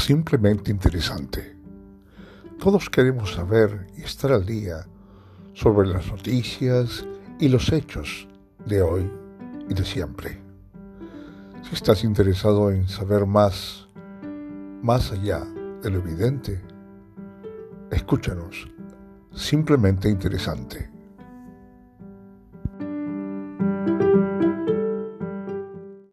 simplemente interesante. Todos queremos saber y estar al día sobre las noticias y los hechos de hoy y de siempre. Si estás interesado en saber más, más allá de lo evidente, escúchanos, simplemente interesante.